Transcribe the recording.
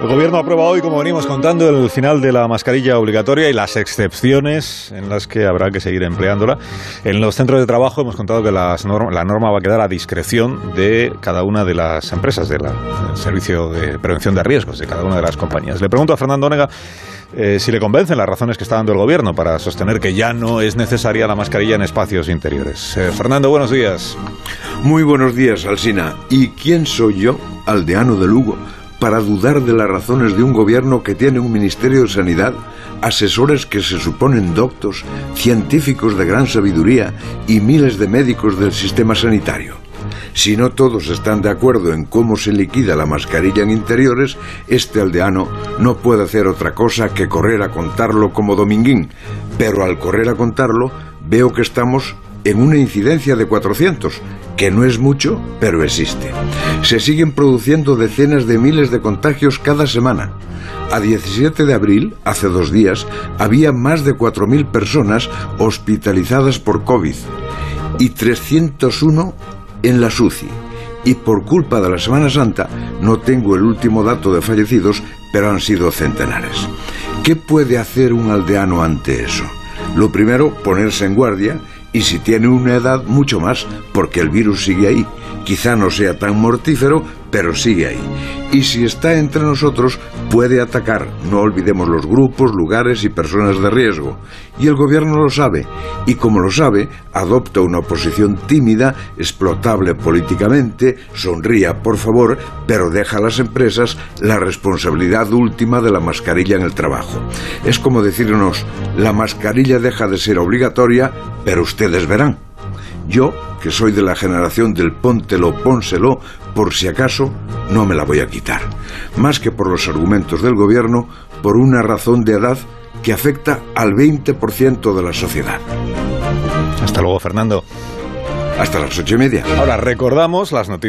El gobierno aprueba hoy, como venimos contando, el final de la mascarilla obligatoria y las excepciones en las que habrá que seguir empleándola. En los centros de trabajo hemos contado que la norma va a quedar a discreción de cada una de las empresas del servicio de prevención de riesgos de cada una de las compañías. Le pregunto a Fernando Onega eh, si le convencen las razones que está dando el gobierno para sostener que ya no es necesaria la mascarilla en espacios interiores. Eh, Fernando, buenos días. Muy buenos días, Alsina. ¿Y quién soy yo, aldeano de Lugo? Para dudar de las razones de un gobierno que tiene un Ministerio de Sanidad, asesores que se suponen doctos, científicos de gran sabiduría y miles de médicos del sistema sanitario. Si no todos están de acuerdo en cómo se liquida la mascarilla en interiores, este aldeano no puede hacer otra cosa que correr a contarlo como Dominguín. Pero al correr a contarlo, veo que estamos en una incidencia de 400, que no es mucho, pero existe. Se siguen produciendo decenas de miles de contagios cada semana. A 17 de abril, hace dos días, había más de 4.000 personas hospitalizadas por COVID y 301 en la SUCI. Y por culpa de la Semana Santa, no tengo el último dato de fallecidos, pero han sido centenares. ¿Qué puede hacer un aldeano ante eso? Lo primero, ponerse en guardia y si tiene una edad mucho más, porque el virus sigue ahí. Quizá no sea tan mortífero, pero sigue ahí. Y si está entre nosotros, puede atacar. No olvidemos los grupos, lugares y personas de riesgo. Y el gobierno lo sabe. Y como lo sabe, adopta una posición tímida, explotable políticamente, sonría, por favor, pero deja a las empresas la responsabilidad última de la mascarilla en el trabajo. Es como decirnos, la mascarilla deja de ser obligatoria, pero ustedes verán. Yo, que soy de la generación del póntelo, pónselo, por si acaso, no me la voy a quitar. Más que por los argumentos del gobierno, por una razón de edad que afecta al 20% de la sociedad. Hasta luego, Fernando. Hasta las ocho y media. Ahora recordamos las noticias.